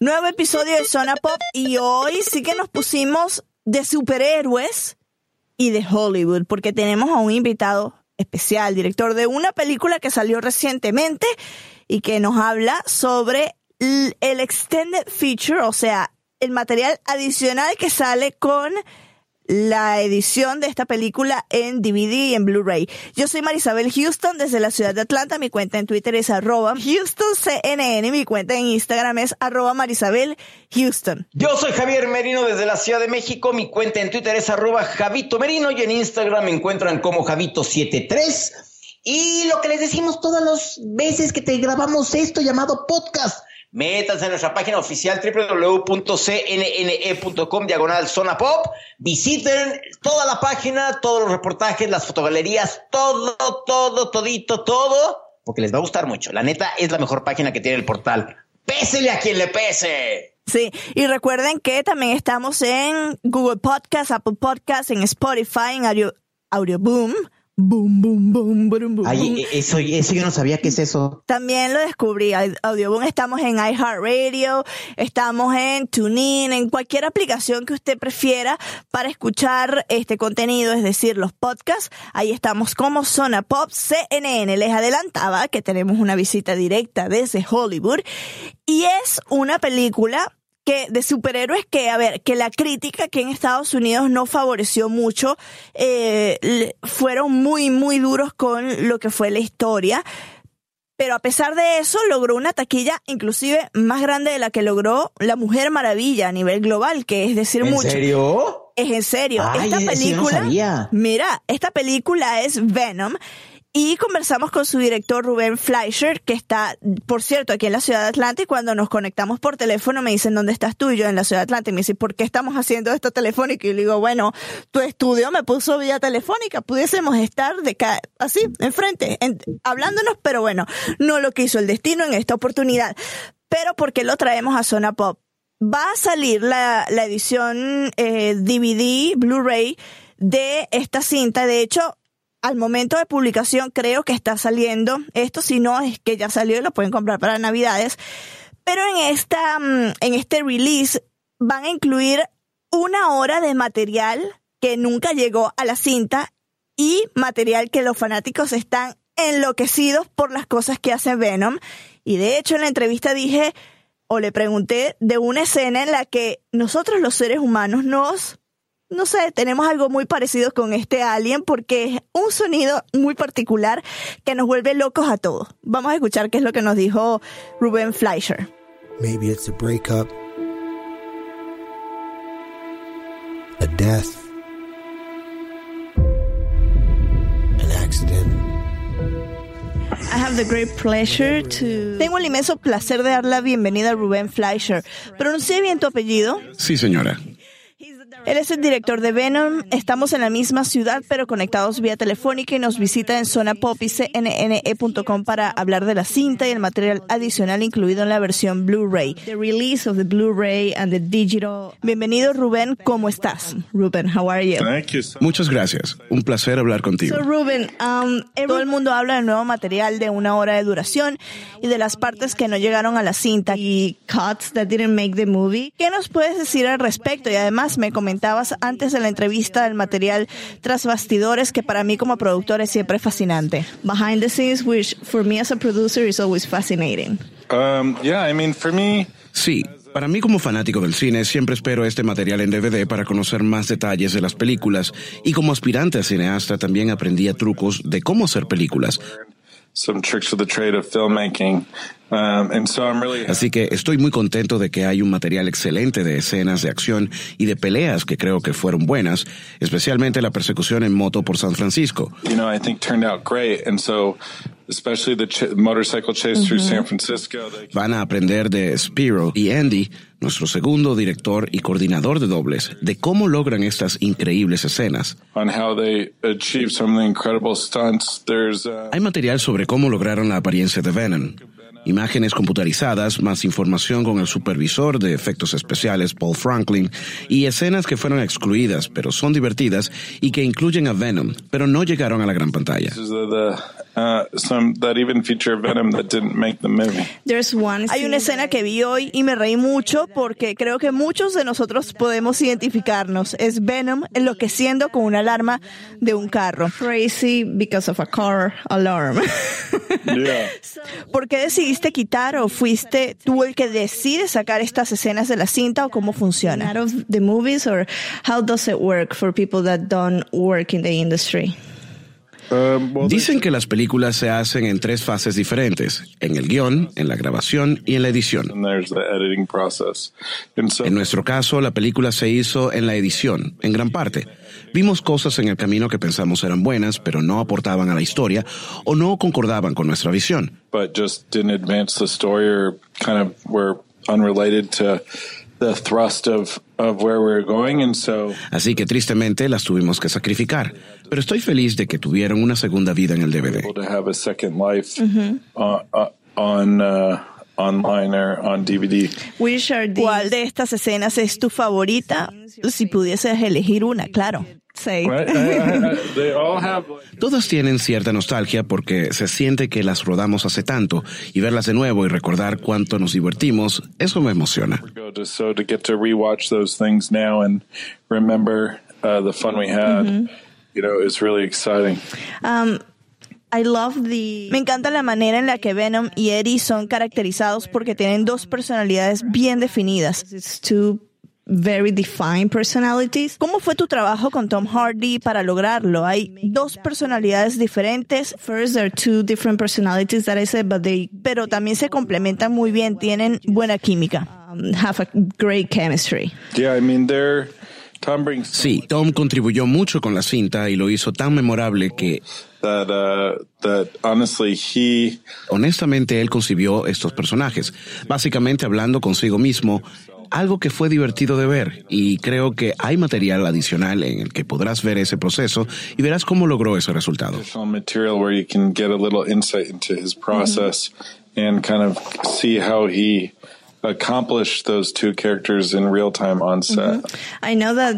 Nuevo episodio de Zona Pop y hoy sí que nos pusimos de superhéroes y de Hollywood porque tenemos a un invitado especial, director de una película que salió recientemente y que nos habla sobre el extended feature, o sea, el material adicional que sale con la edición de esta película en DVD y en Blu-ray. Yo soy Marisabel Houston desde la ciudad de Atlanta. Mi cuenta en Twitter es arroba HoustonCNN. Mi cuenta en Instagram es arroba Marisabel Houston. Yo soy Javier Merino desde la Ciudad de México. Mi cuenta en Twitter es arroba Javito Merino y en Instagram me encuentran como Javito73. Y lo que les decimos todas las veces que te grabamos esto llamado podcast Métanse en nuestra página oficial www.cnne.com diagonal zona pop. Visiten toda la página, todos los reportajes, las fotogalerías, todo, todo, todito, todo, porque les va a gustar mucho. La neta es la mejor página que tiene el portal. Pésele a quien le pese. Sí, y recuerden que también estamos en Google Podcast, Apple Podcast, en Spotify, en Audio, Audio Boom Boom, boom, boom, boom, boom. Ay, eso, eso yo no sabía qué es eso. También lo descubrí. Audioboom estamos en iHeartRadio, estamos en TuneIn, en cualquier aplicación que usted prefiera para escuchar este contenido, es decir, los podcasts. Ahí estamos como Zona Pop CNN. Les adelantaba que tenemos una visita directa desde Hollywood y es una película que de superhéroes que, a ver, que la crítica que en Estados Unidos no favoreció mucho, eh, fueron muy, muy duros con lo que fue la historia. Pero a pesar de eso, logró una taquilla inclusive más grande de la que logró La Mujer Maravilla a nivel global, que es decir mucho. ¿En serio? Es en serio. esta película, mira, esta película es Venom y conversamos con su director Rubén Fleischer, que está, por cierto, aquí en la ciudad de Atlanta. Y cuando nos conectamos por teléfono, me dicen, ¿dónde estás tú? Y yo en la ciudad de Atlanta. Y me dice, ¿por qué estamos haciendo esto telefónico? Y le digo, bueno, tu estudio me puso vía telefónica. Pudiésemos estar de así, enfrente, hablándonos, pero bueno, no lo quiso el destino en esta oportunidad. Pero ¿por qué lo traemos a Zona Pop? Va a salir la, la edición eh, DVD, Blu-ray de esta cinta. De hecho, al momento de publicación creo que está saliendo. Esto si no es que ya salió y lo pueden comprar para Navidades. Pero en esta, mm, en este release van a incluir una hora de material que nunca llegó a la cinta y material que los fanáticos están enloquecidos por las cosas que hace Venom. Y de hecho en la entrevista dije o le pregunté de una escena en la que nosotros los seres humanos nos no sé, tenemos algo muy parecido con este alien porque es un sonido muy particular que nos vuelve locos a todos. Vamos a escuchar qué es lo que nos dijo Ruben Fleischer. Maybe it's a breakup, a death, an accident. I have the great pleasure to... Tengo el inmenso placer de dar la bienvenida a Ruben Fleischer. ¿Pronuncié bien tu apellido? Sí, señora. Él es el director de Venom. Estamos en la misma ciudad, pero conectados vía telefónica y nos visita en zona pop y cnne.com para hablar de la cinta y el material adicional incluido en la versión Blu-ray. The release of the Blu-ray and the digital. Bienvenido, Rubén. ¿Cómo estás? Rubén, how are you? Muchas gracias. Un placer hablar contigo. So, Rubén, um, todo el mundo habla del nuevo material de una hora de duración y de las partes que no llegaron a la cinta y cuts that didn't make the movie. ¿Qué nos puedes decir al respecto? Y además me comentas comentabas antes de la entrevista del material tras bastidores que para mí como productor es siempre fascinante. Behind the scenes, which for me as a producer is always fascinating. Um, yeah, I mean, for me... Sí, para mí como fanático del cine siempre espero este material en DVD para conocer más detalles de las películas y como aspirante a cineasta también aprendía trucos de cómo hacer películas. Some tricks of the trade of filmmaking Así que estoy muy contento de que hay un material excelente de escenas de acción y de peleas que creo que fueron buenas, especialmente la persecución en moto por San Francisco. Van a aprender de Spiro y Andy, nuestro segundo director y coordinador de dobles, de cómo logran estas increíbles escenas. Uh, hay material sobre cómo lograron la apariencia de Venom imágenes computarizadas, más información con el supervisor de efectos especiales Paul Franklin y escenas que fueron excluidas pero son divertidas y que incluyen a Venom, pero no llegaron a la gran pantalla. Hay una escena que vi hoy y me reí mucho porque creo que muchos de nosotros podemos identificarnos. Es Venom enloqueciendo con una alarma de un carro. Crazy because of a car alarm. ¿Por qué decidiste quitar o fuiste tú el que decide sacar estas escenas de la cinta o cómo funciona? Out of the movies or how does it work for people that don't work in the industry? Um, Dicen que las películas se hacen en tres fases diferentes, en el guion, en la grabación y en la edición. En nuestro caso, la película se hizo en la edición, en gran parte. Vimos cosas en el camino que pensamos eran buenas, pero no aportaban a la historia o no concordaban con nuestra visión. Así que tristemente las tuvimos que sacrificar, pero estoy feliz de que tuvieron una segunda vida en el DVD. ¿Cuál de estas escenas es tu favorita? Si pudieses elegir una, claro. Todas tienen cierta nostalgia porque se siente que las rodamos hace tanto y verlas de nuevo y recordar cuánto nos divertimos, eso me emociona. Me encanta la manera en la que Venom y Eddie son caracterizados porque tienen dos personalidades bien definidas very defined personalities. ¿Cómo fue tu trabajo con Tom Hardy para lograrlo? Hay dos personalidades diferentes. First, there are two different personalities that I said, but they, pero también se complementan muy bien, tienen buena química. Um, have a great chemistry. Yeah, I mean, they're sí, Tom contribuyó mucho con la cinta y lo hizo tan memorable que uh, honestamente él concibió estos personajes, básicamente hablando consigo mismo algo que fue divertido de ver y creo que hay material adicional en el que podrás ver ese proceso y verás cómo logró ese resultado. Of see how he accomplish those two characters in real time on set. I know that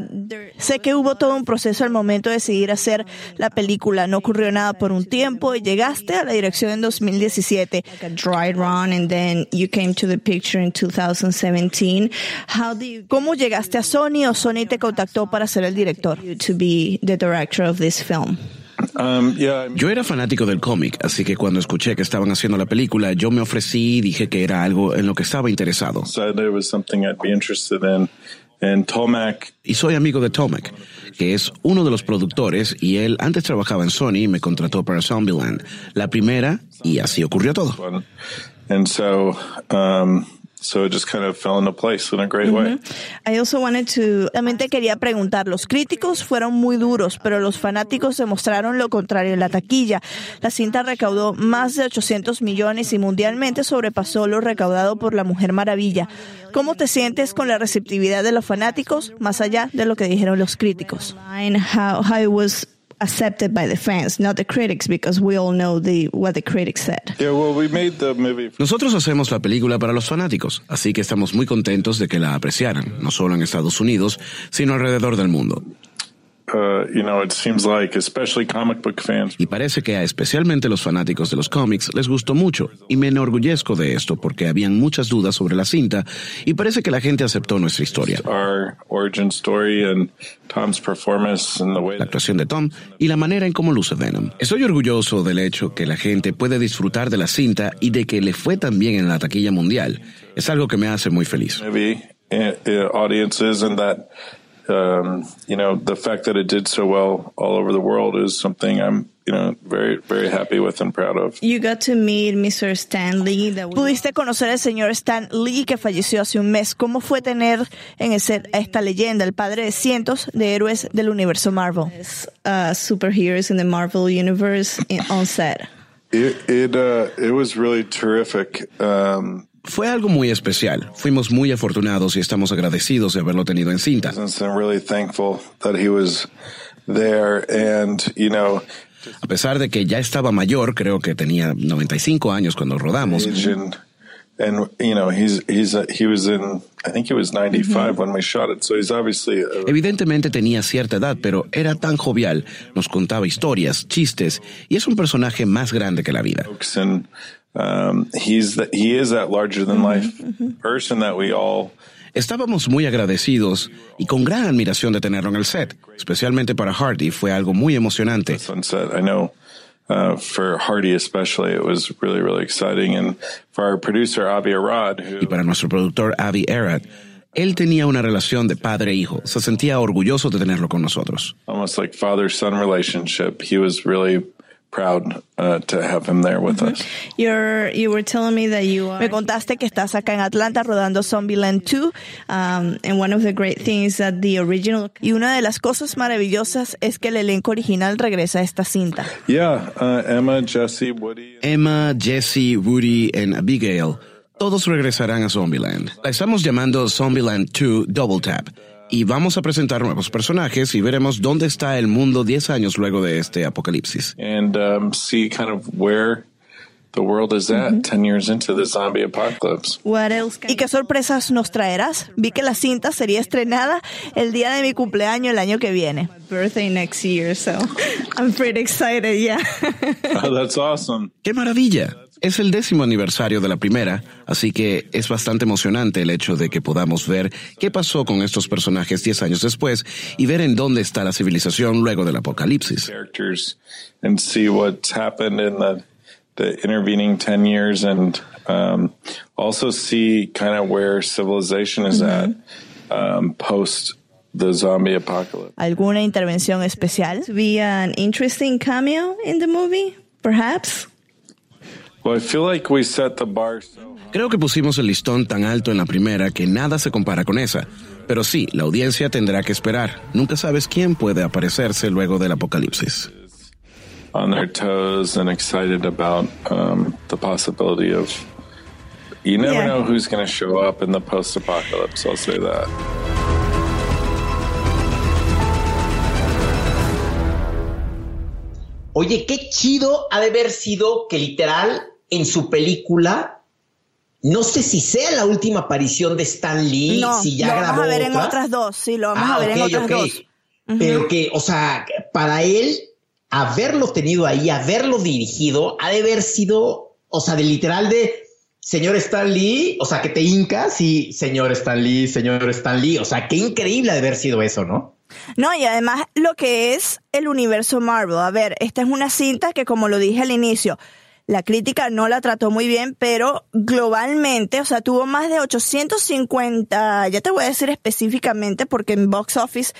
sé que hubo todo un proceso al momento de decidir hacer la película. No ocurrió nada por un tiempo y llegaste a la dirección en 2017. Like a dry run and then you came to the picture in 2017. How do you, ¿Cómo llegaste a Sony o Sony te contactó para ser el director? To be the director of this film. Um, yo era fanático del cómic, así que cuando escuché que estaban haciendo la película, yo me ofrecí y dije que era algo en lo que estaba interesado. Y soy amigo de Tomac, que es uno de los productores, y él antes trabajaba en Sony y me contrató para Zombieland, la primera, y así ocurrió todo. Um, So it just kind of fell into place in a great way. I also wanted to, también te quería preguntar, los críticos fueron muy duros, pero los fanáticos demostraron lo contrario en la taquilla. La cinta recaudó más de 800 millones y mundialmente sobrepasó lo recaudado por La Mujer Maravilla. ¿Cómo te sientes con la receptividad de los fanáticos, más allá de lo que dijeron los críticos? How, how it was accepted by the fans, not the critics, because we all know the, what the critics said. Nosotros hacemos la película para los fanáticos, así que estamos muy contentos de que la apreciaran, no solo en Estados Unidos, sino alrededor del mundo. Uh, y parece que a especialmente los fanáticos de los cómics les gustó mucho, y me enorgullezco de esto porque habían muchas dudas sobre la cinta, y parece que la gente aceptó nuestra historia. La actuación de Tom y la manera en cómo luce Venom. Estoy orgulloso del hecho que la gente puede disfrutar de la cinta y de que le fue tan bien en la taquilla mundial. Es algo que me hace muy feliz. Um, you know, the fact that it did so well all over the world is something I'm, you know, very, very happy with and proud of. You got to meet Mr. Stan Lee. Pudiste conocer al señor Stan Lee que falleció hace un mes. ¿Cómo fue tener en el set a esta leyenda, el padre de cientos de héroes del universo Marvel? Uh, superheroes in the Marvel universe on set. It it uh, it was really terrific. Um, fue algo muy especial. Fuimos muy afortunados y estamos agradecidos de haberlo tenido en cinta. A pesar de que ya estaba mayor, creo que tenía 95 años cuando rodamos. Evidentemente tenía cierta edad, pero era tan jovial, nos contaba historias, chistes, y es un personaje más grande que la vida. Um, he's the, he is that larger than life person that we all Estábamos muy agradecidos y con gran admiración de tenerlo en el set, especialmente para Hardy. Fue algo muy emocionante. I know uh, for Hardy especially, it was really, really exciting. And for our producer, Avi Arad, who, y para nuestro productor, Avi Arad, él tenía una relación de padre e hijo. Se sentía orgulloso de tenerlo con nosotros. Almost like father-son relationship. He was really proud uh, to have him there with us. You're, you were telling me that you are... Me contaste que estás acá en Atlanta rodando Zombieland 2, um, and one of the great things that the original... Y una de las cosas maravillosas es que el elenco original regresa a esta cinta. Yeah, uh, Emma, Jesse, Woody... Emma, Jesse, Woody, and Abigail todos regresarán a Zombieland. La estamos llamando Zombieland 2 Double Tap y vamos a presentar nuevos personajes y veremos dónde está el mundo 10 años luego de este apocalipsis. And um, see kind of where the world is at mm -hmm. 10 years into the zombie apocalypse. What else ¿Y qué sorpresas nos traerás? Vi que la cinta sería estrenada el día de mi cumpleaños el año que viene. birthday next year, so I'm pretty excited, yeah. oh, that's awesome. ¡Qué maravilla! Es el décimo aniversario de la primera, así que es bastante emocionante el hecho de que podamos ver qué pasó con estos personajes 10 años después y ver en dónde está la civilización luego del apocalipsis. And see what's happened in the, the intervening 10 years and um, also see kind of where civilization is at um, post the zombie apocalypse. ¿Alguna intervención especial? Be an interesting cameo in the movie, perhaps? Creo que pusimos el listón tan alto en la primera que nada se compara con esa. Pero sí, la audiencia tendrá que esperar. Nunca sabes quién puede aparecerse luego del apocalipsis. On their toes and excited about um, the possibility of. You never know who's going to show up in the post-apocalypse. I'll say that. Oye, qué chido ha de haber sido que literal en su película, no sé si sea la última aparición de Stan Lee, si ya lo vamos a ver en otras dos, sí, lo vamos a ah, ver en otras dos. Pero que, o sea, para él, haberlo tenido ahí, haberlo dirigido, ha de haber sido, o sea, de literal de señor Stan Lee, o sea, que te hincas y señor Stan Lee, señor Stan Lee, o sea, qué increíble ha de haber sido eso, ¿no? No, y además lo que es el universo Marvel. A ver, esta es una cinta que, como lo dije al inicio, la crítica no la trató muy bien, pero globalmente, o sea, tuvo más de 850, ya te voy a decir específicamente, porque en Box Office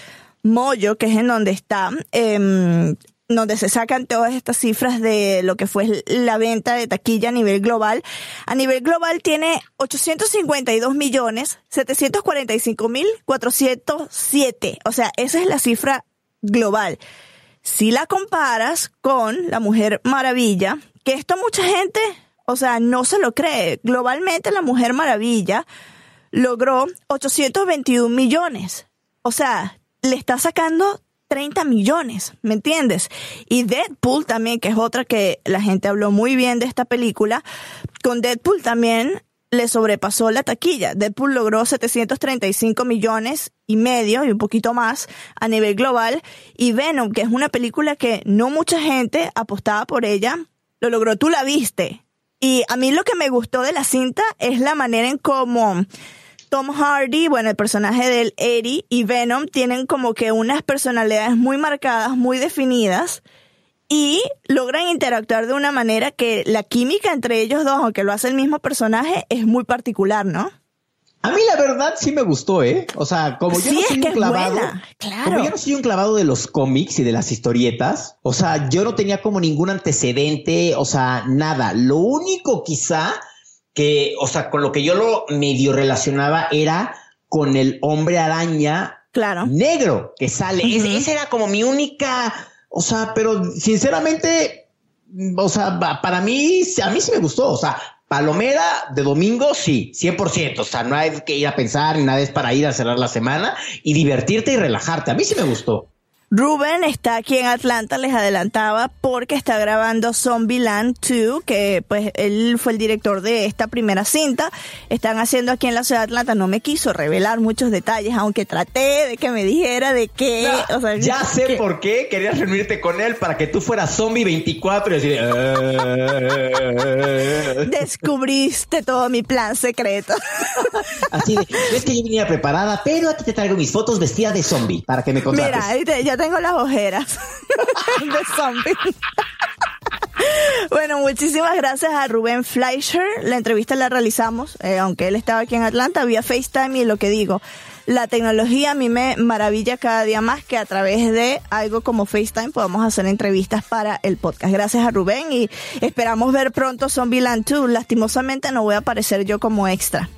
Moyo, que es en donde está, eh, donde se sacan todas estas cifras de lo que fue la venta de taquilla a nivel global. A nivel global tiene 852 millones 745 mil 407. O sea, esa es la cifra global. Si la comparas con La Mujer Maravilla, que esto mucha gente, o sea, no se lo cree. Globalmente La Mujer Maravilla logró 821 millones. O sea, le está sacando 30 millones, ¿me entiendes? Y Deadpool también, que es otra que la gente habló muy bien de esta película, con Deadpool también le sobrepasó la taquilla. Deadpool logró 735 millones y medio y un poquito más a nivel global. Y Venom, que es una película que no mucha gente apostaba por ella, lo logró. Tú la viste. Y a mí lo que me gustó de la cinta es la manera en cómo Tom Hardy, bueno, el personaje del Eddie y Venom tienen como que unas personalidades muy marcadas, muy definidas y logran interactuar de una manera que la química entre ellos dos, aunque lo hace el mismo personaje, es muy particular, ¿no? A mí la verdad sí me gustó, ¿eh? O sea, como yo no soy un clavado, como yo no soy un clavado de los cómics y de las historietas, o sea, yo no tenía como ningún antecedente, o sea, nada. Lo único quizá que, o sea, con lo que yo lo medio relacionaba era con el hombre araña claro. negro que sale. esa era como mi única, o sea, pero sinceramente, o sea, para mí, a mí sí me gustó, o sea, Palomera de domingo, sí, 100%. O sea, no hay que ir a pensar ni nada, es para ir a cerrar la semana y divertirte y relajarte. A mí sí me gustó. Rubén está aquí en Atlanta, les adelantaba, porque está grabando Zombieland 2, que pues él fue el director de esta primera cinta. Están haciendo aquí en la ciudad de Atlanta, no me quiso revelar muchos detalles, aunque traté de que me dijera de qué. ya sé por qué querías reunirte con él para que tú fueras zombie 24 y decir... Eh". Descubriste todo mi plan secreto. Así de, es que yo venía preparada, pero aquí te traigo mis fotos vestida de zombie para que me contrates. Mira, ya tengo las ojeras de zombie. Bueno, muchísimas gracias a Rubén Fleischer. La entrevista la realizamos, eh, aunque él estaba aquí en Atlanta, vía FaceTime y lo que digo, la tecnología a mí me maravilla cada día más que a través de algo como FaceTime podamos hacer entrevistas para el podcast. Gracias a Rubén y esperamos ver pronto Zombieland 2. Lastimosamente no voy a aparecer yo como extra.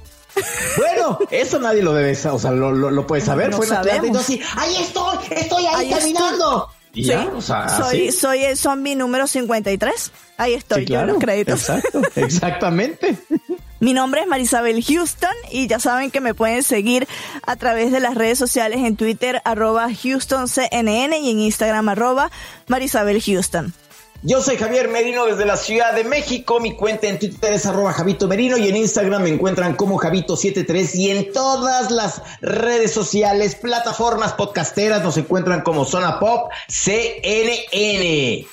Bueno, eso nadie lo debe saber, o sea, lo, lo, puede saber. Fue así, ahí estoy, estoy ahí, caminando. Y sí, o sea, soy, soy el zombie número 53. Ahí estoy, yo los créditos. Exacto, exactamente. Mi nombre es Marisabel Houston y ya saben que me pueden seguir a través de las redes sociales en Twitter arroba HoustonCNN y en Instagram arroba Marisabel Houston. Yo soy Javier Merino desde la Ciudad de México. Mi cuenta en Twitter es arroba Javito Merino y en Instagram me encuentran como Javito73 y en todas las redes sociales, plataformas podcasteras nos encuentran como Zona Pop CNN.